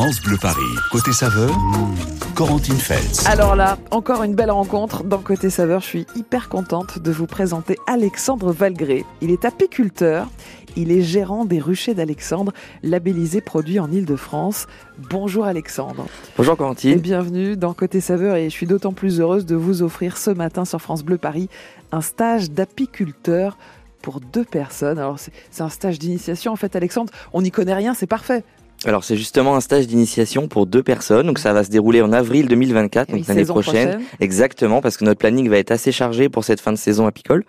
France Bleu Paris. Côté saveur, Corentine Feltz. Alors là, encore une belle rencontre dans Côté Saveur. Je suis hyper contente de vous présenter Alexandre Valgré. Il est apiculteur, il est gérant des ruchers d'Alexandre, labellisé produit en Ile-de-France. Bonjour Alexandre. Bonjour Et Corentine. bienvenue dans Côté Saveur et je suis d'autant plus heureuse de vous offrir ce matin sur France Bleu Paris un stage d'apiculteur pour deux personnes. Alors c'est c'est un stage d'initiation en fait Alexandre, on n'y connaît rien, c'est parfait. Alors c'est justement un stage d'initiation pour deux personnes, donc ça va se dérouler en avril 2024, Oui, donc l'année prochaine. Exactement, parce que notre planning va être assez chargé pour cette fin de saison apicole.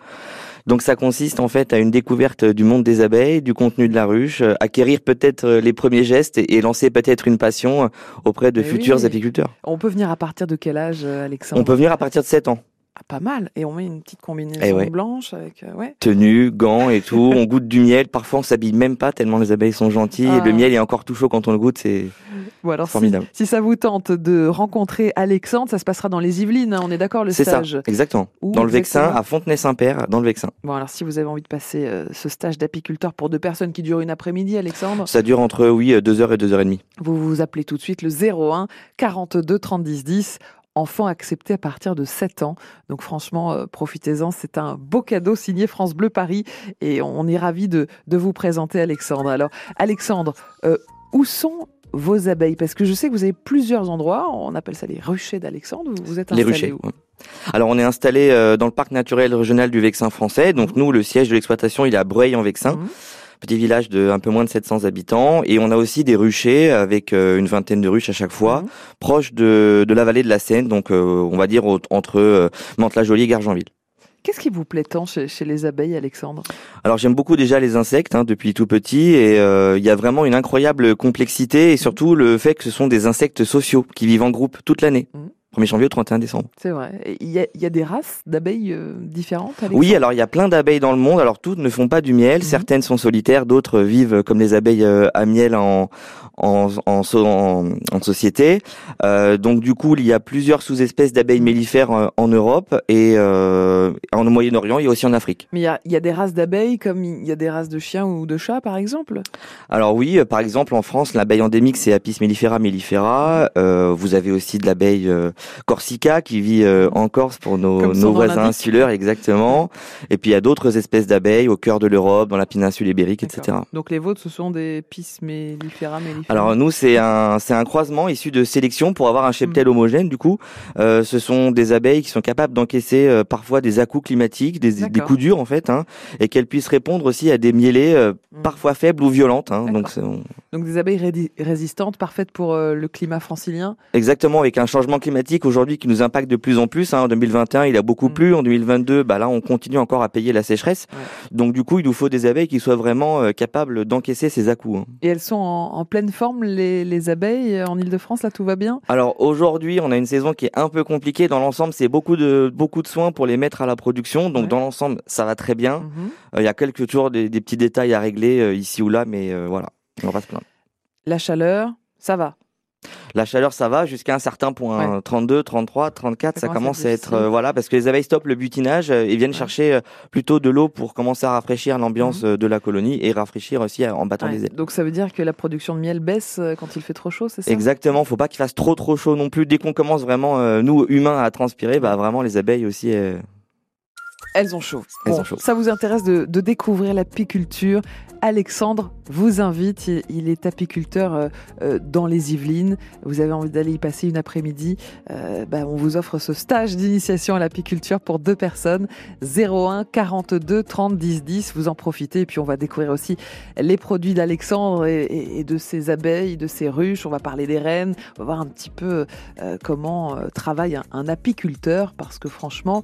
Donc ça consiste en fait à une découverte du monde des abeilles, du contenu de la ruche, euh, acquérir peut-être euh, les premiers gestes et, et lancer peut-être une passion euh, auprès de Eh futurs oui. apiculteurs. On peut venir à partir de quel âge Alexandre? On peut venir à partir de 7 ans. Ah, pas mal. Et on met une petite combinaison Eh ouais. blanche avec. euh, ouais. Tenue, gants et tout, on goûte du miel, parfois on s'habille même pas tellement les abeilles sont gentilles Ah. et le miel est encore tout chaud quand on le goûte, c'est Bon, alors si, formidable. si ça vous tente de rencontrer Alexandre, ça se passera dans les Yvelines. hein, on est d'accord, le C'est ça, stage. exactement. Où dans le Vexin, à Fontenay-Saint-Père, dans le Vexin. Bon, alors si vous avez envie de passer euh, ce stage d'apiculteur pour deux personnes qui dure une après-midi, Alexandre, Ça dure entre, oui, 2h et 2h30. vous vous appelez tout de suite le 01 42 30 10 10. Enfant accepté à partir de 7 ans. Donc franchement, euh, profitez-en. C'est un beau cadeau signé France Bleu Paris. Et on est ravis de, de vous présenter Alexandre. Alors, Alexandre, euh, où sont vos abeilles? Parce que je sais que vous avez plusieurs endroits. On appelle ça les ruchers d'Alexandre. Vous- êtes Les installé ruchers. où? ouais. Alors, on est installé euh, dans le parc naturel régional du Vexin français. Donc, nous, le siège de l'exploitation, il est à Breuil-en-Vexin, Mhm. Petit village de un peu moins de 700 habitants. Et on a aussi des ruchers avec euh, une vingtaine de ruches à chaque fois, Mhm. proches de, de la vallée de la Seine. Donc, euh, on va dire entre euh, Mantes-la-Jolie et Gargenville. Qu'est-ce qui vous plaît tant chez, chez les abeilles, Alexandre? Alors j'aime beaucoup déjà les insectes hein, depuis tout petit et euh, il y a vraiment une incroyable complexité et surtout le fait que ce sont des insectes sociaux qui vivent en groupe toute l'année. Mhm. 1er janvier au 31 décembre. C'est vrai. Il y y a des races d'abeilles euh, différentes Oui, alors il y a plein d'abeilles dans le monde. Alors toutes ne font pas du miel. Mhm. Certaines sont solitaires, d'autres vivent comme les abeilles euh, à miel en en, en, en- en société. Euh, donc du coup, il y a plusieurs sous-espèces d'abeilles mellifères euh, en Europe et euh, en Moyen-Orient et aussi en Afrique. Mais il y y a des races d'abeilles comme il y a des races de chiens ou de chats, par exemple? Alors oui, euh, par exemple en France, l'abeille endémique c'est Apis mellifera mellifera. Euh, vous avez aussi de l'abeille euh, corsica qui vit euh, en Corse pour nos, nos voisins insulaires exactement. Et puis il y a d'autres espèces d'abeilles au cœur de l'Europe, dans la péninsule ibérique, etc. Donc les vôtres, ce sont des Pis mellifera. Alors nous c'est un c'est un croisement issu de sélection pour avoir un cheptel Mm. homogène du coup. Euh, ce sont des abeilles qui sont capables d'encaisser euh, parfois des à-coups climatiques, des, coups durs en fait, hein, et qu'elles puissent répondre aussi à des mielées euh, Mm. parfois faibles ou violentes. Hein, donc on- Donc des abeilles résistantes, parfaites pour le climat francilien. Exactement, avec un changement climatique aujourd'hui qui nous impacte de plus en plus. Hein. En 2021, il a beaucoup Mm. plu. En 2022, bah là, on continue encore à payer la sécheresse. Ouais. Donc du coup, il nous faut des abeilles qui soient vraiment euh, capables d'encaisser ces à-coups. hein. Et elles sont en, en pleine forme, les, les abeilles, euh, en Ile-de-France, là tout va bien? Alors aujourd'hui, on a une saison qui est un peu compliquée. Dans l'ensemble, c'est beaucoup de beaucoup de soins pour les mettre à la production. Donc Ouais. dans l'ensemble, ça va très bien. Mhm. Euh, Il y a quelques toujours des, des petits détails à régler euh, ici ou là, mais voilà, on va se plaindre. La chaleur, ça va. La chaleur, ça va jusqu'à un certain point. Ouais. 32, 33, 34, Ça ça, commence à être euh, voilà, parce que les abeilles stoppent le butinage euh, et viennent Ouais. chercher euh, plutôt de l'eau pour commencer à rafraîchir l'ambiance Mhm. de la colonie et rafraîchir aussi en battant Ouais. des ailes. Donc ça veut dire que la production de miel baisse quand il fait trop chaud, c'est ça? Exactement, faut pas qu'il fasse trop trop chaud non plus. Dès qu'on commence vraiment, euh, nous humains, à transpirer, bah vraiment les abeilles aussi. Elles ont chaud. Elles Bon, ont chaud. Ça vous intéresse de, de découvrir l'apiculture Alexandre vous invite. Il, il est apiculteur euh, euh, dans les Yvelines. Vous avez envie d'aller y passer une après-midi. euh, bah, on vous offre ce stage d'initiation à l'apiculture pour deux personnes. 01 42 30 10 10. Vous en profitez. Et puis on va découvrir aussi les produits d'Alexandre et, et- et de ses abeilles, de ses ruches. On va parler des reines. On va voir un petit peu euh, comment travaille un, un apiculteur. Parce que franchement,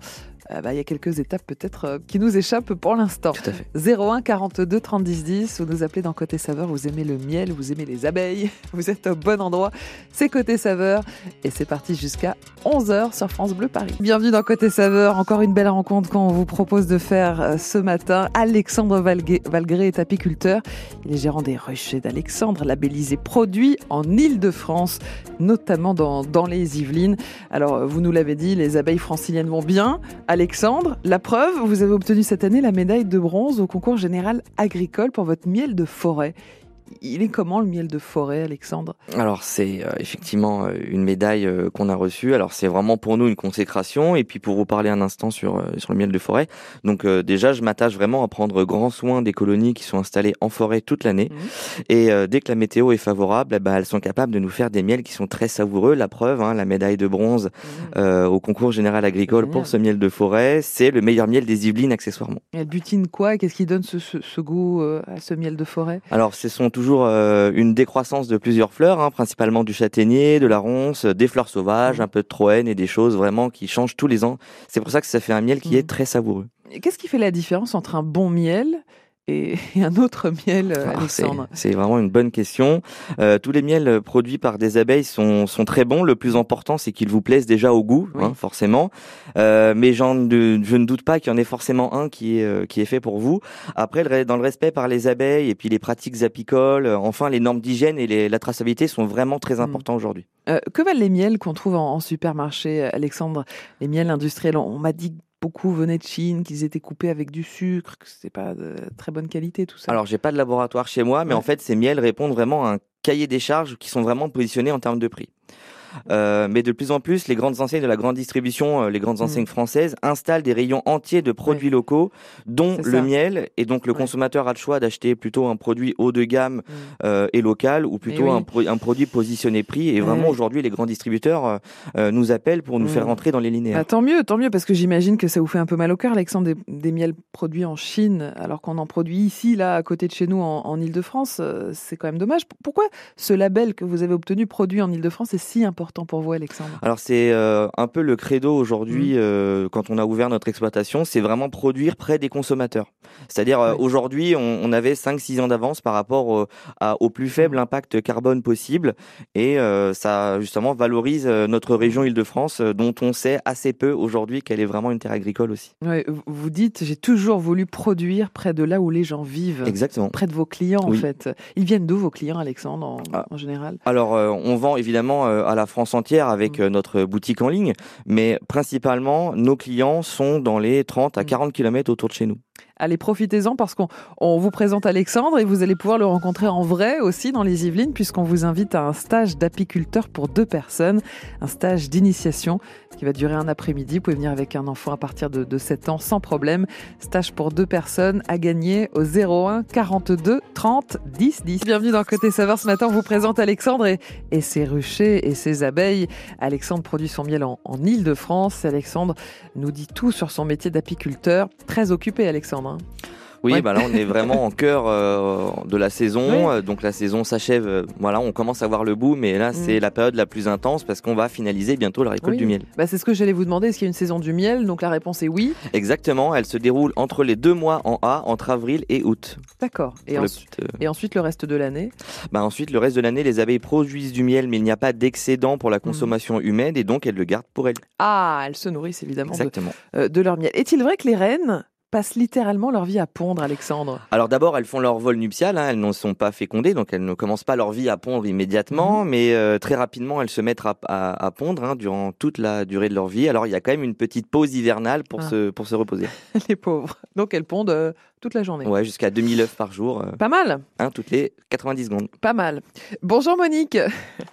euh, bah, il y a quelques étapes peut-être euh, qui nous échappent pour l'instant. Tout à fait. 01 42 30 10 10, vous nous appelez dans Côté Saveur, vous aimez le miel, vous aimez les abeilles, vous êtes au bon endroit, c'est Côté Saveur et c'est parti jusqu'à 11h sur France Bleu Paris. Bienvenue dans Côté Saveur, encore une belle rencontre qu'on vous propose de faire euh, ce matin. Alexandre Valgré, Valgré est apiculteur, il est gérant des ruchers d'Alexandre, labellisé produit en Île-de-France, notamment dans, dans les Yvelines. Alors, vous nous l'avez dit, les abeilles franciliennes vont bien. Alexandre, la preuve, vous avez obtenu cette année la médaille de bronze au concours général agricole pour votre miel de forêt. Il est comment le miel de forêt, Alexandre? Alors c'est euh, effectivement euh, une médaille euh, qu'on a reçue. Alors c'est vraiment pour nous une consécration. Et puis pour vous parler un instant sur sur le miel de forêt. Donc déjà je m'attache vraiment à prendre grand soin des colonies qui sont installées en forêt toute l'année. Mmh. Et dès que la météo est favorable, eh ben, elles sont capables de nous faire des miels qui sont très savoureux. La preuve, hein, la médaille de bronze mmh. au concours général agricole pour ce miel de forêt, c'est le meilleur miel des Yvelines accessoirement. elle butine quoi? Qu'est-ce qui donne ce, ce, goût à ce miel de forêt? Alors ce sont toujours euh, une décroissance de plusieurs fleurs, hein, principalement du châtaignier, de la ronce, des fleurs sauvages, mmh. un peu de troène et des choses vraiment qui changent tous les ans. C'est pour ça que ça fait un miel qui est mmh. très savoureux. Qu'est-ce qui fait la différence entre un bon miel et, un autre miel, euh, ah, Alexandre C'est vraiment une bonne question. Euh, tous les miels produits par des abeilles sont, sont très bons. Le plus important, c'est qu'ils vous plaisent déjà au goût, hein, forcément. Euh, mais je ne doute pas qu'il y en ait forcément un qui est, qui est fait pour vous. Après, dans le respect par les abeilles et puis les pratiques apicoles, enfin, les normes d'hygiène et les, la traçabilité sont vraiment très hmm. importants aujourd'hui. que valent les miels qu'on trouve en, en, supermarché, Alexandre? Les miels industriels, on m'a dit beaucoup venaient de Chine, qu'ils étaient coupés avec du sucre, que c'était pas de très bonne qualité tout ça. Alors j'ai pas de laboratoire chez moi, mais en fait ces miels répondent vraiment à un cahier des charges qui sont vraiment positionnés en termes de prix. Euh, mais de plus en plus, les grandes enseignes de la grande distribution, euh, les grandes enseignes mm. françaises, installent des rayons entiers de produits locaux, dont le miel. Et donc, le consommateur a le choix d'acheter plutôt un produit haut de gamme mm. euh, et local, ou plutôt un, un, produit positionné prix. Et vraiment, aujourd'hui, les grands distributeurs nous appellent pour nous faire mm. rentrer dans les linéaires. Bah, tant mieux, tant mieux, parce que j'imagine que ça vous fait un peu mal au cœur, Alexandre, des, miels produits en Chine, alors qu'on en produit ici, là, à côté de chez nous, en, en Ile-de-France. C'est quand même dommage. Pourquoi ce label que vous avez obtenu, produit en Ile-de-France, est si important pour vous, Alexandre Alors c'est euh, un peu le credo aujourd'hui mmh. euh, quand on a ouvert notre exploitation, c'est vraiment produire près des consommateurs. C'est-à-dire euh, aujourd'hui, on, avait 5-6 ans d'avance par rapport au, plus faible mmh. impact carbone possible et ça justement valorise notre région Île-de-France dont on sait assez peu aujourd'hui qu'elle est vraiment une terre agricole aussi. vous dites, j'ai toujours voulu produire près de là où les gens vivent. Exactement. Près de vos clients en fait. Ils viennent d'où vos clients, Alexandre, en, ah. en général? Alors on vend évidemment à la France entière avec mm. euh, notre boutique en ligne, mais principalement, nos clients sont dans les 30 à 40 mm. km autour de chez nous. Allez, profitez-en parce qu'on vous présente Alexandre et vous allez pouvoir le rencontrer en vrai aussi dans les Yvelines puisqu'on vous invite à un stage d'apiculteur pour deux personnes, un stage d'initiation qui va durer un après-midi. Vous pouvez venir avec un enfant à partir de, de 7 ans sans problème. Stage pour deux personnes à gagner au 01 42 30 10 10. Bienvenue dans Côté Saveur. Ce matin, on vous présente Alexandre et, ses ruchers et ses abeilles. Alexandre produit son miel en, en Ile-de-France. Alexandre nous dit tout sur son métier d'apiculteur. Très occupé, Alexandre. Hein. Oui, bah là on est vraiment en cœur euh, de la saison, euh, donc la saison s'achève. Euh, voilà, on commence à voir le bout, mais là c'est mm. la période la plus intense parce qu'on va finaliser bientôt la récolte du miel. Bah, c'est ce que j'allais vous demander. Est-ce qu'il y a une saison du miel? Donc la réponse est oui. Exactement. Elle se déroule entre les deux mois en A, entre avril et août. D'accord. Et, ensuite, et ensuite le reste de l'année? Bah ensuite le reste de l'année, les abeilles produisent du miel, mais il n'y a pas d'excédent pour la mm. consommation humaine et donc elles le gardent pour elles. Ah, elles se nourrissent évidemment Exactement. de leur miel. Est-il vrai que les reines passent littéralement leur vie à pondre, Alexandre Alors d'abord, elles font leur vol nuptial, hein, elles ne sont pas fécondées, donc elles ne commencent pas leur vie à pondre immédiatement, mhm. mais euh, très rapidement, elles se mettent à, pondre hein, durant toute la durée de leur vie. Alors il y a quand même une petite pause hivernale pour, ah. se, pour se reposer. les pauvres. Donc elles pondent euh, toute la journée. Ouais, jusqu'à 2000 œufs par jour. Euh, pas mal. Hein, toutes les 90 secondes. Pas mal. Bonjour Monique.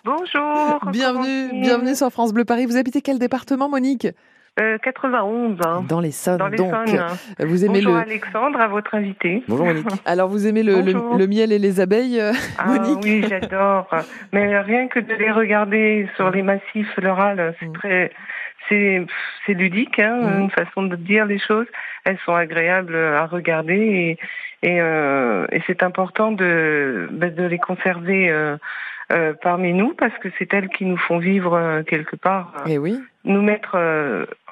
Bonjour. bienvenue, bienvenue sur France Bleu Paris. Vous habitez quel département Monique? 91. Euh, Dans les Saônes, Dans les donc. Vous aimez Bonjour Alexandre, à votre invité. Bonjour Monique. Alors vous aimez le, le, miel et les abeilles, euh, ah, Monique Oui, j'adore. Mais rien que de les regarder sur les massifs floraux, c'est mm. très, c'est, c'est ludique, hein, mm. une façon de dire les choses. Elles sont agréables à regarder et, et, euh, et c'est important de, de les conserver. Euh, euh, parmi nous parce que c'est elles qui nous font vivre quelque part, et eh oui. nous mettre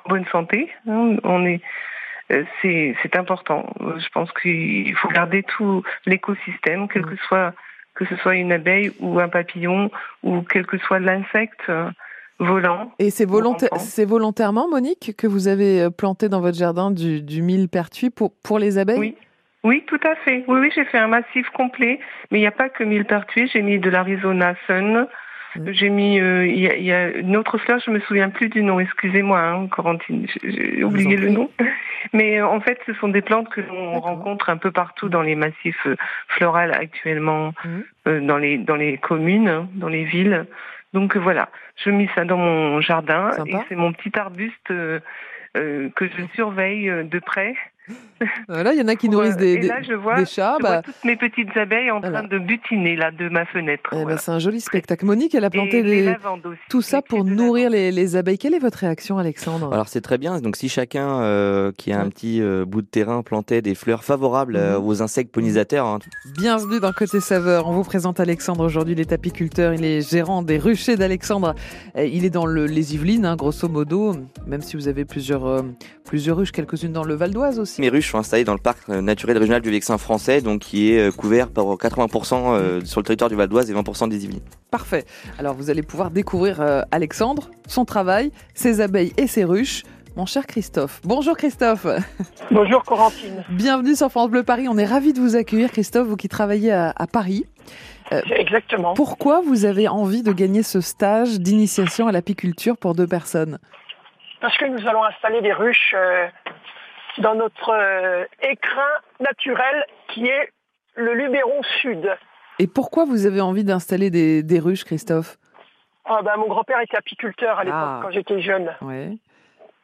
bonne santé. Hein. On est euh, c'est c'est important. Je pense qu'il faut garder tout l'écosystème, quel que soit que ce soit une abeille ou un papillon ou quel que soit l'insecte euh, volant. Et c'est volontairement, Monique, que vous avez euh, planté dans votre jardin du, du mille pertuis pour, pour les abeilles? Oui. Oui, tout à fait. Oui, oui, j'ai fait un massif complet, mais il n'y a pas que mille pertuis. J'ai mis de l'Arizona Sun, Mm. J'ai mis, euh, il y, a une autre fleur, je me souviens plus du nom. Excusez-moi, hein, Corentine, j'ai oublié le nom. Mais en fait, ce sont des plantes que l'on rencontre un peu partout dans les massifs floraux actuellement, mm. dans les dans les communes, dans les villes. Donc voilà, je mets ça dans mon jardin et c'est mon petit arbuste euh, que je surveille de près Voilà, il y en a qui nourrissent des, des, je vois, des chats. Je bah... toutes mes petites abeilles en train de butiner là de ma fenêtre. Eh ben, c'est un joli spectacle. Monique, elle a planté les... tout ça pour nourrir les, abeilles. Quelle est votre réaction, Alexandre? Alors c'est très bien. Donc si chacun euh, qui a un petit euh, bout de terrain plantait des fleurs favorables euh, mhm. aux insectes pollinisateurs. Hein. Bienvenue dans Côté Saveur. On vous présente Alexandre aujourd'hui. Il est apiculteur. Il est gérant des ruchers d'Alexandre. Il est dans le, les Yvelines, hein, grosso modo. Même si vous avez plusieurs, plusieurs ruches, quelques-unes dans le Val d'Oise aussi. Mes ruches sont installées dans le parc naturel régional du Vexin français, donc qui est euh, couvert par 80% euh, sur le territoire du Val d'Oise et 20% des Yvelines. Parfait. Alors vous allez pouvoir découvrir euh, Alexandre, son travail, ses abeilles et ses ruches. Mon cher Christophe. Bonjour Christophe. Bonjour Corentine. Bienvenue sur France Bleu Paris. On est ravis de vous accueillir Christophe, vous qui travaillez à, Paris. Exactement. Pourquoi vous avez envie de gagner ce stage d'initiation à l'apiculture pour deux personnes? Parce que nous allons installer des ruches dans notre euh, écrin naturel qui est le Luberon Sud. Et pourquoi vous avez envie d'installer des, ruches, Christophe? Ah ben, Mon grand-père était apiculteur à l'époque, ah. quand j'étais jeune. Ouais.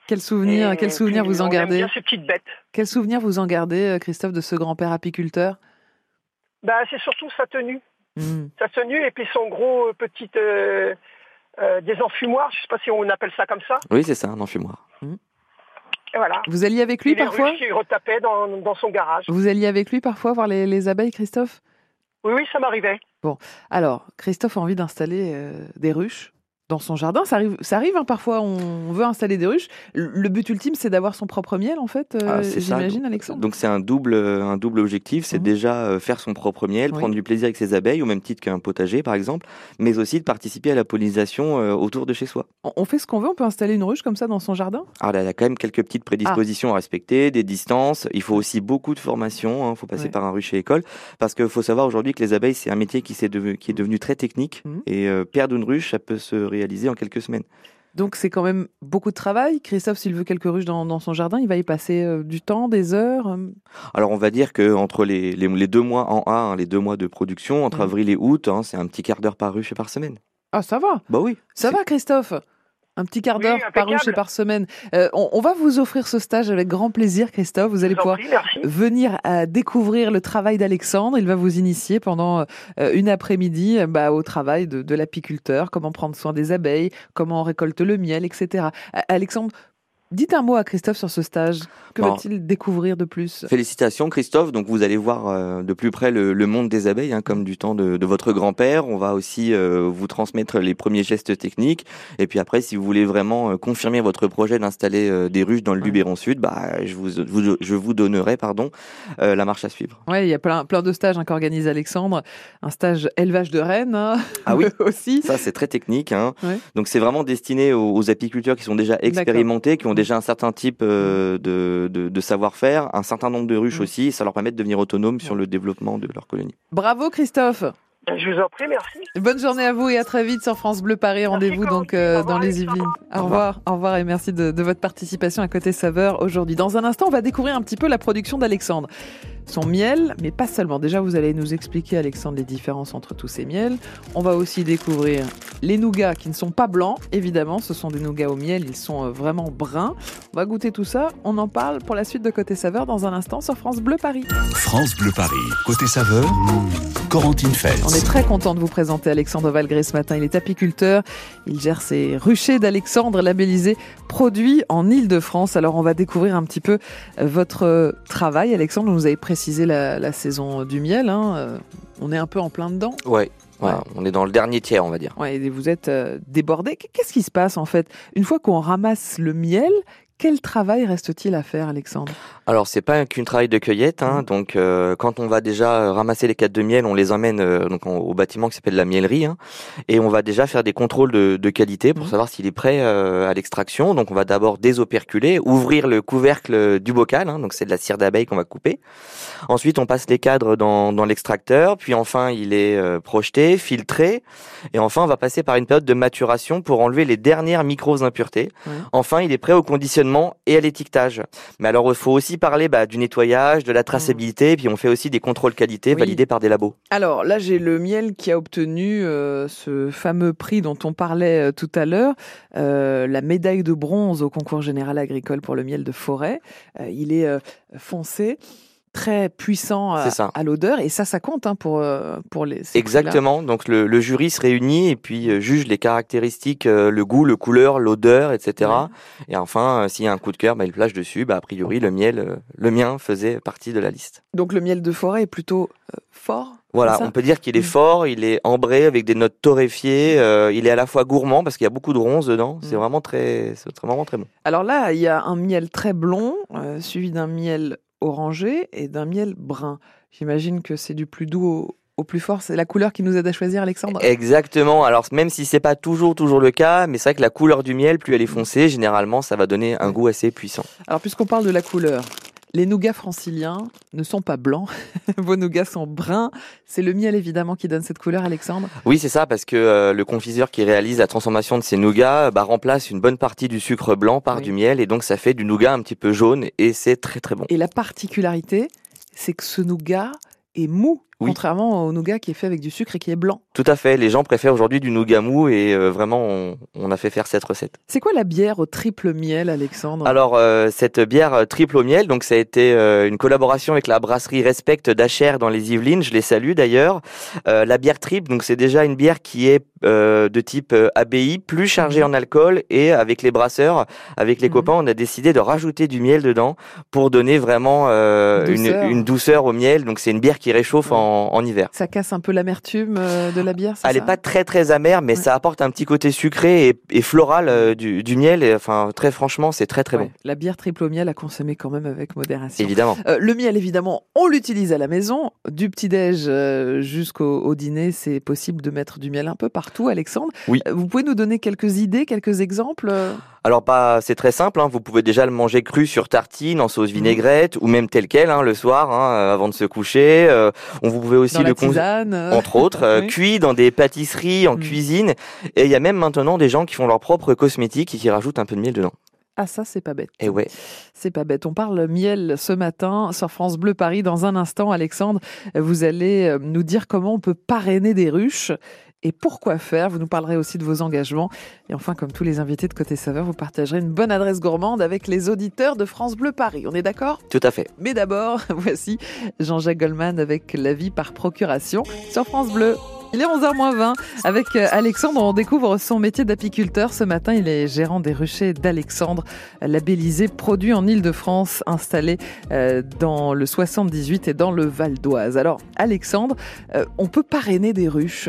Quel souvenir, quel souvenir vous en gardez? bien ces petites bêtes. Quel souvenir vous en gardez, euh, Christophe, de ce grand-père apiculteur? Bah, C'est surtout sa tenue. Hmm. Sa tenue et puis son gros euh, petit... des enfumoirs, je ne sais pas si on appelle ça comme ça. Oui, c'est ça, un enfumoir. Voilà. Vous alliez avec lui parfois Il retapait dans, dans, son garage. Vous alliez avec lui parfois voir les, abeilles, Christophe? Oui, oui, ça m'arrivait. Bon, alors, Christophe a envie d'installer euh, des ruches dans son jardin. Ça arrive, ça arrive hein, parfois, on veut installer des ruches. Le but ultime, c'est d'avoir son propre miel, en fait, euh, ah, j'imagine, Alexandre Donc c'est un double, un double objectif, c'est mhm. déjà euh, faire son propre miel, prendre du plaisir avec ses abeilles, au même titre qu'un potager, par exemple, mais aussi de participer à la pollinisation euh, autour de chez soi. On fait ce qu'on veut, on peut installer une ruche comme ça dans son jardin? Alors ah, il y a quand même quelques petites prédispositions à respecter, des distances, il faut aussi beaucoup de formation, il hein. faut passer par un rucher école, parce qu'il faut savoir aujourd'hui que les abeilles, c'est un métier qui, est, devenu, qui est devenu très technique, mhm. et perdre une ruche, ça peut se réaliser en quelques semaines. Donc c'est quand même beaucoup de travail. Christophe, s'il veut quelques ruches dans, son jardin, il va y passer euh, du temps, des heures euh? Alors on va dire que entre les, les, deux mois en A, hein, les deux mois de production, entre avril et août, hein, c'est un petit quart d'heure par ruche et par semaine. Ah ça va? Bah oui. Ça va Christophe? Un petit quart d'heure par ruche et par semaine. Euh, on, va vous offrir ce stage avec grand plaisir, Christophe. Vous allez pouvoir venir à découvrir le travail d'Alexandre. Il va vous initier pendant euh, une après-midi bah, au travail de, de l'apiculteur, comment prendre soin des abeilles, comment on récolte le miel, etc. Alexandre, Dites un mot à Christophe sur ce stage. Que va-t-il découvrir de plus? Félicitations Christophe. Donc vous allez voir euh, de plus près le, monde des abeilles, hein, comme du temps de, votre grand-père. On va aussi euh, vous transmettre les premiers gestes techniques. Et puis après, si vous voulez vraiment euh, confirmer votre projet d'installer des ruches dans le Luberon Sud, bah, je, vous, je vous donnerai pardon, la marche à suivre. Il y a plein, plein de stages hein, qu'organise Alexandre. Un stage élevage de rennes hein, ah oui, aussi. Ça, c'est très technique. Donc c'est vraiment destiné aux, aux, apiculteurs qui sont déjà expérimentés, qui ont déjà un certain type euh, de, de, savoir-faire, un certain nombre de ruches mm. aussi, ça leur permet de devenir autonomes sur le développement de leur colonie. Bravo Christophe je vous en prie, merci. Bonne journée à vous et à très vite sur France Bleu Paris. Rendez-vous donc euh, dans les Yvelines. Au revoir, au revoir et merci de, de votre participation à Côté Saveur aujourd'hui. Dans un instant, on va découvrir un petit peu la production d'Alexandre son miel, mais pas seulement. Déjà, vous allez nous expliquer, Alexandre, les différences entre tous ces miels. On va aussi découvrir les nougats qui ne sont pas blancs, évidemment. Ce sont des nougats au miel, ils sont euh, vraiment bruns. On va goûter tout ça. On en parle pour la suite de Côté Saveur dans un instant sur France Bleu Paris. France Bleu Paris. Côté Saveur, Corentine Feltz. On est très content de vous présenter Alexandre Valgré ce matin. Il est apiculteur. Il gère ses ruchers d'Alexandre labellisés produits en Ile-de-France. Alors, on va découvrir un petit peu euh, votre euh, travail. Alexandre, vous nous avez précisé la, saison du miel. Hein. Euh, on est un peu en plein dedans. Ouais. on est dans le dernier tiers, on va dire. Ouais, et vous êtes euh, débordé. Qu'est-ce qui se passe en fait? Une fois qu'on ramasse le miel, Quel travail reste-t-il à faire, Alexandre? Alors, c'est pas qu'une travail de cueillette. Hein, mmh. Donc, euh, quand on va déjà ramasser les cates de miel, on les emmène euh, donc au bâtiment qui s'appelle la miellerie, hein, et on va déjà faire des contrôles de, qualité pour mmh. savoir s'il est prêt à l'extraction. Donc, on va d'abord désoperculer, ouvrir le couvercle du bocal. Hein, donc, c'est de la cire d'abeille qu'on va couper. Ensuite, on passe les cadres dans, dans l'extracteur, puis enfin, il est projeté, filtré, et enfin, on va passer par une période de maturation pour enlever les dernières micro impuretés. Enfin, il est prêt au conditionnement et à l'étiquetage. Mais alors, il faut aussi parler bah, du nettoyage, de la traçabilité, puis on fait aussi des contrôles qualité validés par des labos. Alors là, j'ai le miel qui a obtenu euh, ce fameux prix dont on parlait euh, tout à l'heure, euh, la médaille de bronze au concours général agricole pour le miel de forêt. il est foncé très puissant à, à l'odeur et ça ça compte hein, pour euh, pour les exactement donc le, le, jury se réunit et puis euh, juge les caractéristiques euh, le goût le couleur l'odeur etc et enfin s'il y a un coup de cœur bah, il flash dessus bah, a priori le miel le mien faisait partie de la liste donc le miel de forêt est plutôt fort voilà, on peut dire qu'il est mm. fort, il est ambré avec des notes torréfiées, il est à la fois gourmand parce qu'il y a beaucoup de ronces dedans. C'est mm. vraiment très, c'est vraiment très bon. Alors là, il y a un miel très blond suivi d'un miel orangé et d'un miel brun. J'imagine que c'est du plus doux au, plus fort. C'est la couleur qui nous aide à choisir, Alexandre Exactement. Alors, même si c'est pas toujours, toujours le cas, mais c'est vrai que la couleur du miel, plus elle est foncée, généralement, ça va donner un goût assez puissant. Alors, puisqu'on parle de la couleur, les nougats franciliens ne sont pas blancs, vos nougats sont bruns. C'est le miel évidemment qui donne cette couleur, Alexandre Oui, c'est ça, parce que euh, le confiseur qui réalise la transformation de ces nougats bah, remplace une bonne partie du sucre blanc par du miel, et donc ça fait du nougat un petit peu jaune, et c'est très très bon. Et la particularité, c'est que ce nougat est mou contrairement au nougat qui est fait avec du sucre et qui est blanc. Tout à fait. Les gens préfèrent aujourd'hui du nougat mou et euh, vraiment, on, a fait faire cette recette. C'est quoi la bière au triple miel, Alexandre? Alors, euh, cette bière euh, triple au miel, donc ça a été une collaboration avec la brasserie Respect d'Acher dans les Yvelines. Je les salue d'ailleurs. la bière triple, donc c'est déjà une bière qui est de type ABI, plus chargée en alcool et avec les brasseurs, avec les mhm. copains, on a décidé de rajouter du miel dedans pour donner vraiment Une, douceur au miel. Donc c'est une bière qui réchauffe en en, hiver. Ça casse un peu l'amertume euh, de la bière Elle n'est pas très très amère, mais ça apporte un petit côté sucré et, floral euh, du, miel. Et, enfin, très franchement, c'est très très bon. La bière triple au miel à consommer quand même avec modération. Évidemment. Euh, le miel, évidemment, on l'utilise à la maison. Du petit-déj jusqu'au dîner, c'est possible de mettre du miel un peu partout, Alexandre. Oui. Vous pouvez nous donner quelques idées, quelques exemples alors pas, c'est très simple. Hein. Vous pouvez déjà le manger cru sur tartine, en sauce vinaigrette, ou même tel quel hein, le soir, hein, euh, avant de se coucher. Euh, on vous pouvez aussi le tisane. entre autres, euh, cuit dans des pâtisseries, en mm. cuisine. Et il y a même maintenant des gens qui font leur propre cosmétique et qui rajoutent un peu de miel dedans. Ah ça c'est pas bête. Eh ouais. C'est pas bête. On parle miel ce matin sur France Bleu Paris. Dans un instant, Alexandre, vous allez nous dire comment on peut parrainer des ruches et pourquoi faire. Vous nous parlerez aussi de vos engagements. Et enfin, comme tous les invités de Côté Saveur, vous partagerez une bonne adresse gourmande avec les auditeurs de France Bleu Paris. On est d'accord? Tout à fait. Mais d'abord, voici Jean-Jacques Goldman avec La vie par procuration sur France Bleu. Il est 11h20 avec euh, Alexandre. On découvre son métier d'apiculteur. Ce matin, il est gérant des ruchers d'Alexandre, labellisé produit en Ile-de-France, installé euh, dans le 78 et dans le Val d'Oise. Alors, Alexandre, euh, on peut parrainer des ruches,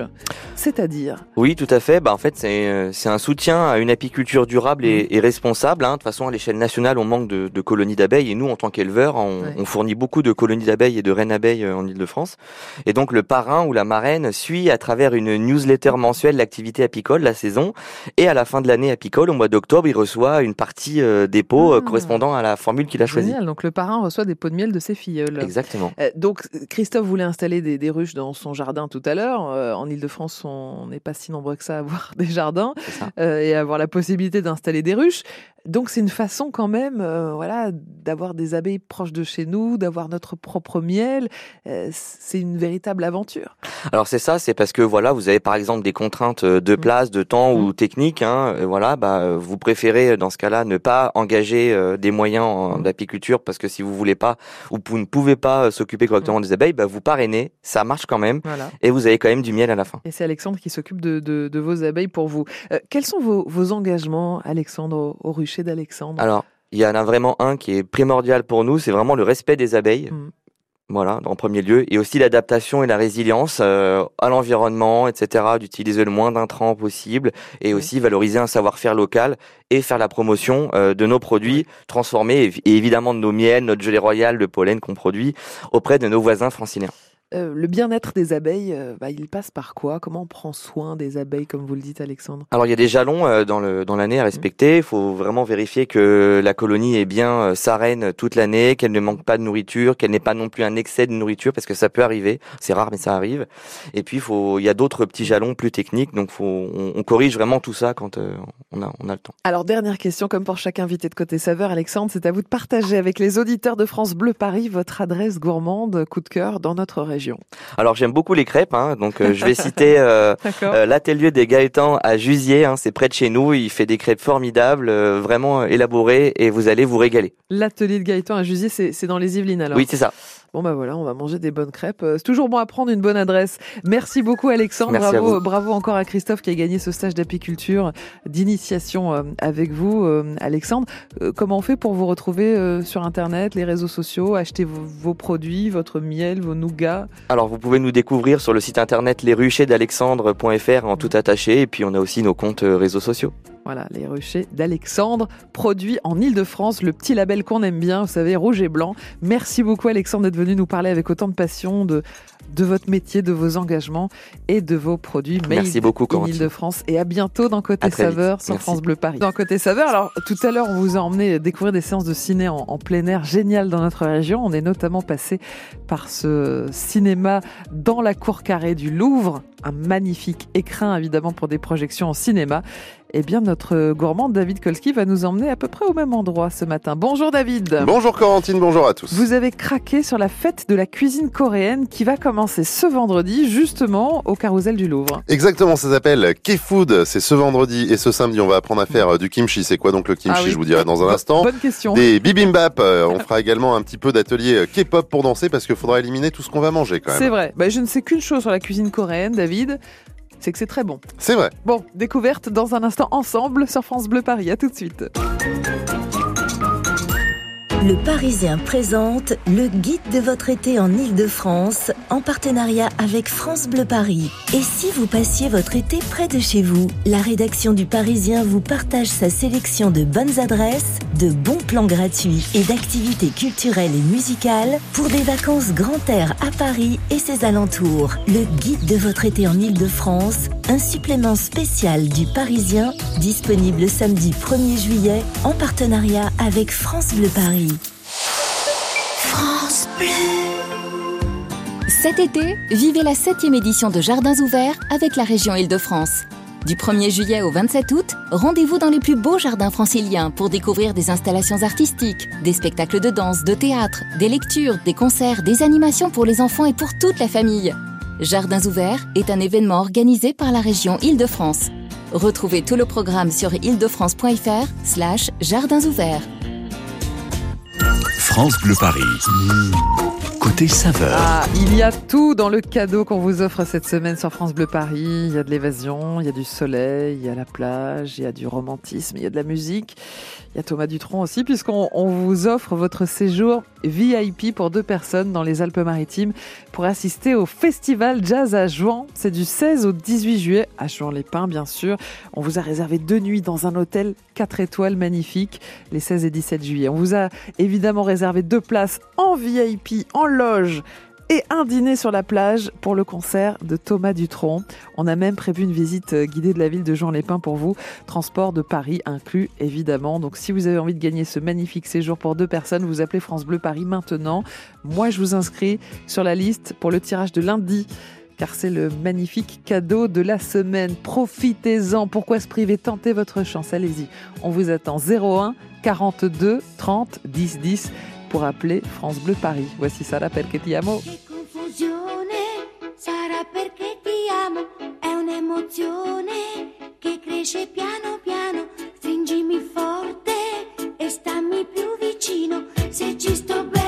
c'est-à-dire? Oui, tout à fait. Bah, en fait, c'est un soutien à une apiculture durable et, mm. responsable. Hein. De toute façon, à l'échelle nationale, on manque de, colonies d'abeilles et nous, en tant qu'éleveurs, on, on, fournit beaucoup de colonies d'abeilles et de reines abeilles en Ile-de-France. Et donc, le parrain ou la marraine suit à travers une newsletter mensuelle l'activité apicole, la saison. Et à la fin de l'année apicole, au mois d'octobre, il reçoit une partie euh, des pots euh, ah. correspondant à la formule qu'il a choisie. Donc le parrain reçoit des pots de miel de ses filleuls. Exactement. Euh, donc Christophe voulait installer des, ruches dans son jardin tout à l'heure. en Ile-de-France, on n'est pas si nombreux que ça à avoir des jardins et avoir la possibilité d'installer des ruches. Donc c'est une façon quand même, euh, voilà, d'avoir des abeilles proches de chez nous, d'avoir notre propre miel. Euh, c'est une véritable aventure. Alors c'est ça, c'est parce que voilà, vous avez par exemple des contraintes euh, de mmh. place, de temps ou mmh. techniques. Hein, voilà, bah vous préférez dans ce cas-là ne pas engager des moyens mmh. d'apiculture parce que si vous voulez pas ou vous ne pouvez pas s'occuper correctement des abeilles, bah vous parrainez, ça marche quand même et vous avez quand même du miel à la fin. Et c'est Alexandre qui s'occupe de, vos abeilles pour vous. quels sont vos, engagements, Alexandre, au, au d'Alexandre Alors, il y en a vraiment un qui est primordial pour nous, c'est vraiment le respect des abeilles. Mm. Voilà, en premier lieu, et aussi l'adaptation et la résilience euh, à l'environnement, etc. D'utiliser le moins d'intrants possible, et aussi valoriser un savoir-faire local et faire la promotion euh, de nos produits transformés et évidemment de nos miels, notre gelée royale, de pollen qu'on produit auprès de nos voisins franciliens. Euh, le bien-être des abeilles, euh, bah, il passe par quoi? Comment on prend soin des abeilles, comme vous le dites, Alexandre? Alors, il y a des jalons euh, dans le dans l'année à respecter. Il faut vraiment vérifier que la colonie est bien sa reine toute l'année, qu'elle ne manque pas de nourriture, qu'elle n'ait pas non plus un excès de nourriture, parce que ça peut arriver. C'est rare, mais ça arrive. Et puis, il faut, il y a d'autres petits jalons plus techniques, donc faut, on, on corrige vraiment tout ça quand on a on a le temps. Alors, dernière question, comme pour chaque invité de côté saveur, Alexandre, c'est à vous de partager avec les auditeurs de France Bleu Paris votre adresse gourmande coup de cœur dans notre région. Alors j'aime beaucoup les crêpes, hein, donc euh, je vais citer euh, euh, l'atelier des Gaëtans à Jusier, hein, c'est près de chez nous, il fait des crêpes formidables, vraiment élaborées et vous allez vous régaler. L'atelier de Gaëtan à Jusier, c'est dans les Yvelines alors Oui, c'est ça. Bon bah voilà, on va manger des bonnes crêpes. C'est toujours bon à prendre une bonne adresse. Merci beaucoup Alexandre. bravo, bravo encore à Christophe qui a gagné ce stage d'apiculture d'initiation avec vous, Alexandre. Comment on fait pour vous retrouver sur internet, les réseaux sociaux, acheter vos produits, votre miel, vos nougats? Alors vous pouvez nous découvrir sur le site internet lesruchers-d'alexandre.fr en tout attaché et puis on a aussi nos comptes euh, réseaux sociaux. Voilà, les ruchers d'Alexandre, produits en Ile-de-France, le petit label qu'on aime bien, vous savez, rouge et blanc. Merci beaucoup Alexandre d'être venu nous parler avec autant de passion de de votre métier, de vos engagements et de vos produits Merci beaucoup, in Ile-de-France. Et à bientôt dans Côté Saveur sur France Bleu Paris. Dans Côté Saveur, alors tout à l'heure, on vous a emmené découvrir des séances de ciné en, en plein air géniales dans notre région. On est notamment passé par ce cinéma dans la cour carrée du Louvre, un magnifique écrin évidemment pour des projections en cinéma eh bien notre gourmand David Kolski va nous emmener à peu près au même endroit ce matin. Bonjour David. Bonjour Corentine, bonjour à tous. Vous avez craqué sur la fête de la cuisine coréenne qui va commencer ce vendredi justement au Carousel du Louvre. Exactement, ça s'appelle K-Food, c'est ce vendredi et ce samedi on va apprendre à faire du kimchi. C'est quoi donc le kimchi? Ah Je vous dirai dans un instant. Bonne question. Des bibimbap, euh, on fera également un petit peu d'atelier euh, K-pop pour danser parce qu'il faudra éliminer tout ce qu'on va manger quand même. C'est vrai, bah, je ne sais qu'une chose sur la cuisine coréenne David, c'est que c'est très bon. C'est vrai. Bon, découverte dans un instant ensemble sur France Bleu Paris. À tout de suite. Le Parisien présente le guide de votre été en Ile-de-France en partenariat avec France Bleu Paris. Et si vous passiez votre été près de chez vous La rédaction du Parisien vous partage sa sélection de bonnes adresses, de bons plans gratuits et d'activités culturelles et musicales pour des vacances grand air à Paris et ses alentours. Le guide de votre été en Ile-de-France, un supplément spécial du Parisien disponible samedi 1er juillet en partenariat avec France Bleu Paris. Cet été, vivez la 7e édition de Jardins ouverts avec la région Île-de-France. Du 1er juillet au 27 août, rendez-vous dans les plus beaux jardins franciliens pour découvrir des installations artistiques, des spectacles de danse, de théâtre, des lectures, des concerts, des animations pour les enfants et pour toute la famille. Jardins ouverts est un événement organisé par la région Île-de-France. Retrouvez tout le programme sur île-de-france.fr slash jardins ouverts. France Bleu Paris. Côté saveur. Ah, il y a tout dans le cadeau qu'on vous offre cette semaine sur France Bleu Paris. Il y a de l'évasion, il y a du soleil, il y a la plage, il y a du romantisme, il y a de la musique. Il y a Thomas Dutronc aussi, puisqu'on vous offre votre séjour VIP pour deux personnes dans les Alpes-Maritimes pour assister au Festival Jazz à Jouan. C'est du 16 au 18 juillet, à Jouan-les-Pins, bien sûr. On vous a réservé deux nuits dans un hôtel 4 étoiles magnifique, les 16 et 17 juillet. On vous a évidemment réservé deux places en VIP, en loge et un dîner sur la plage pour le concert de Thomas Dutronc. On a même prévu une visite euh, guidée de la ville de Jean-Lépin pour vous. Transport de Paris inclus, évidemment. Donc si vous avez envie de gagner ce magnifique séjour pour deux personnes, vous appelez France Bleu Paris maintenant. Moi, je vous inscris sur la liste pour le tirage de lundi car c'est le magnifique cadeau de la semaine. Profitez-en. Pourquoi se priver? Tentez votre chance. Allez-y. On vous attend 01 42 30 10 10 pour appeler France Bleu Paris. Voici sarà perché ti amo, che stringimi forte e stammi più vicino, se ci sto.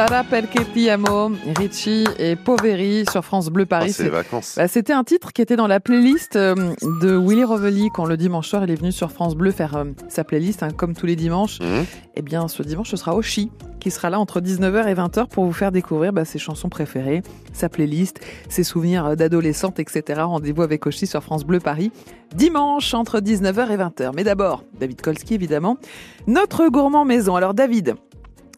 Sarah perché ti amo, Richie et Poveri sur France Bleu Paris. Ah, vacances. Bah, C'était un titre qui était dans la playlist euh, de Willy Rovelli quand le dimanche soir il est venu sur France Bleu faire euh, sa playlist hein, comme tous les dimanches. Mhm. Eh bien ce dimanche ce sera Oshi qui sera là entre 19h et 20h pour vous faire découvrir bah, ses chansons préférées, sa playlist, ses souvenirs euh, d'adolescente, etc. Rendez-vous avec Oshi sur France Bleu Paris dimanche entre 19h et 20h. Mais d'abord, David Kolski évidemment, notre gourmand maison. Alors David,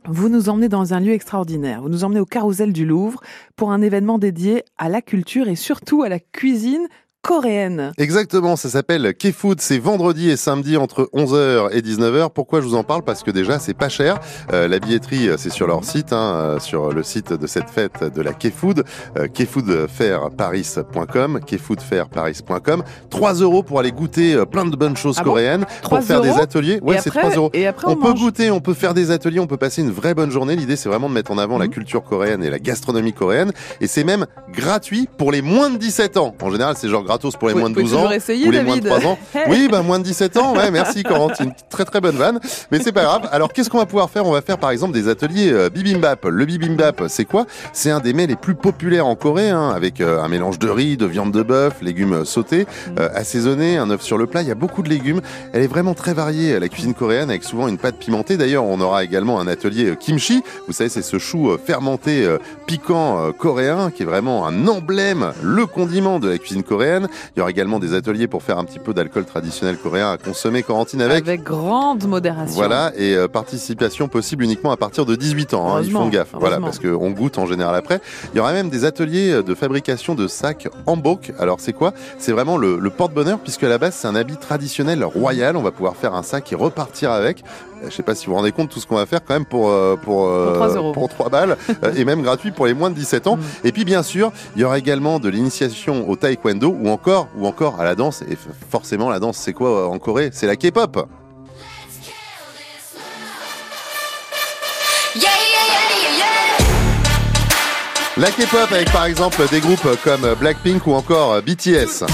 vous nous emmenez dans un lieu extraordinaire. Vous nous emmenez au Carrousel du Louvre pour un événement dédié à la culture et surtout à la cuisine coréenne. Exactement, ça s'appelle K-Food, c'est vendredi et samedi entre 11h et 19h. Pourquoi je vous en parle? Parce que déjà, c'est pas cher. Euh, la billetterie, c'est sur leur site, hein, euh, sur le site de cette fête de la K-Food, euh, kfoodfairparis.com, kfoodfairparis.com. 3 euros pour aller goûter euh, plein de bonnes choses Ah coréennes, 3 pour faire des ateliers. Ouais, c'est après- 3 euros. Et après, on, On peut goûter, on peut faire des ateliers, on peut passer une vraie bonne journée. L'idée, c'est vraiment de mettre en avant la Mhm. culture coréenne et la gastronomie coréenne. Et c'est même gratuit pour les moins de 17 ans. En général, c'est genre gratos pour les moins de pouvez 12 ans essayer, ou les moins de David. 3 ans. Oui, bah moins de 17 ans. Ouais, merci Corentin. C'est une très très bonne vanne. Mais c'est pas grave. Alors, qu'est-ce qu'on va pouvoir faire? On va faire par exemple des ateliers euh, bibimbap. Le bibimbap, c'est quoi? C'est un des mets les plus populaires en Corée, hein, avec euh, un mélange de riz, de viande de bœuf, légumes sautés, euh, assaisonnés, un œuf sur le plat. Il y a beaucoup de légumes. Elle est vraiment très variée, la cuisine coréenne, avec souvent une pâte pimentée. D'ailleurs, on aura également un atelier euh, kimchi. Vous savez, c'est ce chou euh, fermenté euh, piquant euh, coréen qui est vraiment un emblème, le condiment de la cuisine coréenne. Il y aura également des ateliers pour faire un petit peu d'alcool traditionnel coréen à consommer, Corentine, avec. Avec grande modération. Voilà, et euh, participation possible uniquement à partir de 18 ans. hein, ils font gaffe, voilà, parce qu'on goûte en général après. Il y aura même des ateliers euh, de fabrication de sacs en boc. Alors c'est quoi? C'est vraiment le, le porte-bonheur, puisque à la base c'est un habit traditionnel royal. On va pouvoir faire un sac et repartir avec. Euh, Je sais pas si vous vous rendez compte de tout ce qu'on va faire quand même pour euh, pour euh, Pour 3 euros. pour 3 balles et même gratuit pour les moins de 17 ans. Mm. Et puis bien sûr, il y aura également de l'initiation au taekwondo ou encore ou encore à la danse. Et forcément, la danse, c'est quoi euh, en Corée? C'est la K-pop. La K-pop avec par exemple des groupes comme Blackpink ou encore BTS.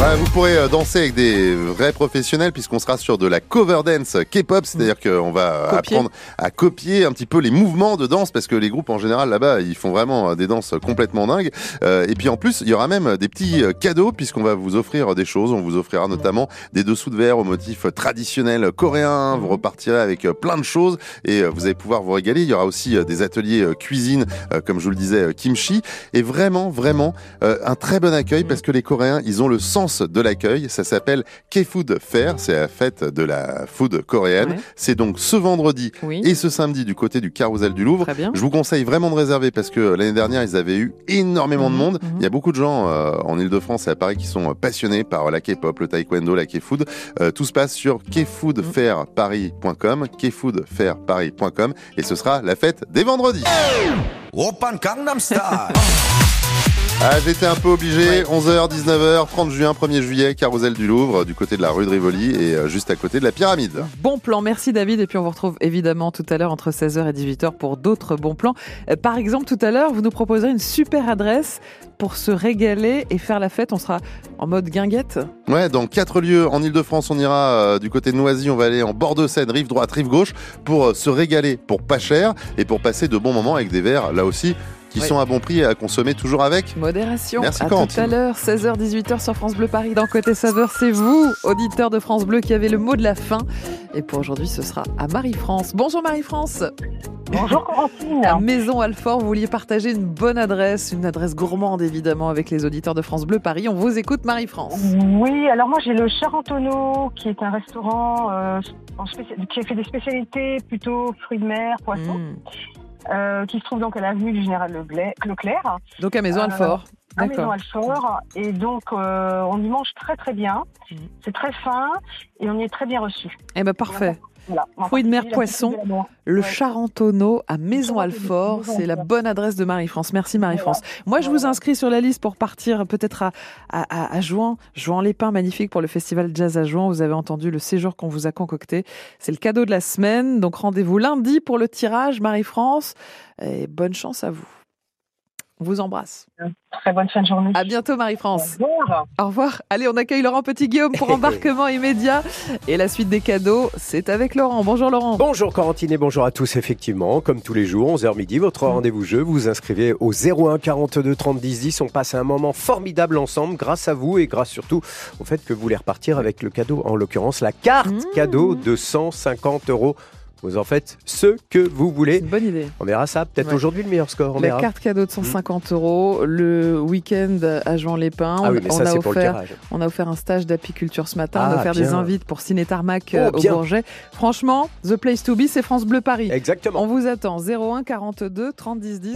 Ouais, vous pourrez euh, danser avec des vrais professionnels puisqu'on sera sur de la cover dance K-pop, c'est-à-dire qu'on va euh, Copier. apprendre à copier un petit peu les mouvements de danse parce que les groupes en général là-bas ils font vraiment euh, des danses complètement dingues. Euh, et puis en plus il y aura même des petits cadeaux puisqu'on va vous offrir des choses. On vous offrira notamment des dessous de verre au motif traditionnel coréen. Vous repartirez avec plein de choses et vous allez pouvoir vous régaler. Il y aura aussi des ateliers cuisine, comme je vous le disais, kimchi. Et vraiment, vraiment un très bon accueil parce que les Coréens, ils ont le sens de l'accueil. Ça s'appelle K-Food Fair, c'est la fête de la food coréenne. C'est donc ce vendredi et ce samedi du côté du Carousel du Louvre. Je vous conseille vraiment de réserver parce que l'année dernière, ils avaient eu énormément de mhm, monde. Mhm. Il y a beaucoup de gens euh, en Ile-de-France et à Paris qui sont euh, passionnés par euh, la K-pop, le taekwondo, la K-food. Tout se passe sur kfoodfairparis.com, mhm. kfoodfairparis.com et ce sera la fête des vendredis. Ah, j'étais un peu obligé. 11h, 19h, 30 juin, 1er juillet, Carousel du Louvre, du côté de la rue de Rivoli et euh, juste à côté de la pyramide. Bon plan, merci David. Et puis on vous retrouve évidemment tout à l'heure entre 16h et 18h pour d'autres bons plans. Euh, Par exemple, tout à l'heure, vous nous proposerez une super adresse pour se régaler et faire la fête. On sera en mode guinguette. Ouais, dans quatre lieux en Ile-de-France, on ira euh, du côté de Noisy, on va aller en bord de Seine, rive droite, rive gauche, pour se régaler pour pas cher et pour passer de bons moments avec des verres, là aussi, qui Oui. sont à bon prix et à consommer toujours avec. Modération. Merci, à tout à l'heure, 16h, 18h sur France Bleu Paris. Dans Côté Saveur, c'est vous, auditeur de France Bleu, qui avez le mot de la fin. Et pour aujourd'hui, ce sera à Marie-France. Bonjour Marie-France. Bonjour Corentine. À Maison Alfort, vous vouliez partager une bonne adresse, une adresse gourmande évidemment avec les auditeurs de France Bleu Paris. On vous écoute Marie-France. Oui, alors moi j'ai le Charentonneau qui est un restaurant euh, en qui fait des spécialités plutôt fruits de mer, poissons, Mm. Euh, qui se trouve donc à l'avenue du Général Leclerc. Donc à Maison Euh, Alfort. à Maison D'accord. Alfort. Et donc, euh, on y mange très très bien. Mhm. C'est très fin et on y est très bien reçu. Eh ben parfait. Voilà. Fruits de mer, poisson. Le. Charentonneau à Maison Charentonneau, Alfort, Maison c'est la bonne adresse de Marie-France. Merci Marie-France. Moi, je vous inscris sur la liste pour partir peut-être à, à, à, à Jouan. Jouan-les-Pins, magnifique pour le festival Jazz à Jouan. Vous avez entendu le séjour qu'on vous a concocté. C'est le cadeau de la semaine. Donc rendez-vous lundi pour le tirage, Marie-France. Et bonne chance à vous. On vous embrasse. Très bonne fin de journée. À bientôt Marie-France. Au revoir. Au revoir. Allez, on accueille Laurent Petit-Guillaume pour embarquement immédiat. Et la suite des cadeaux, c'est avec Laurent. Bonjour Laurent. Bonjour Corentine et bonjour à tous. Effectivement, comme tous les jours, 11h midi, votre rendez-vous jeu. Vous vous inscrivez au 01 42 30 10 10. On passe un moment formidable ensemble grâce à vous et grâce surtout au fait que vous voulez repartir avec le cadeau, en l'occurrence la carte Mmh. cadeau de 150 euros. Vous en faites ce que vous voulez. Bonne idée. On verra ça. Peut-être Ouais. aujourd'hui le meilleur score. On La verra. carte cadeau de 150 euros, le week-end à Jean-Lépin. Ah oui, mais on, ça a c'est pour le offert, on a offert un stage d'apiculture ce matin. on a Ah, offert des invites pour Ciné Tarmac Oh, euh, au bien. Bourget. Franchement, The Place to Be, c'est France Bleu Paris. Exactement. On vous attend 01 42 30 10 10.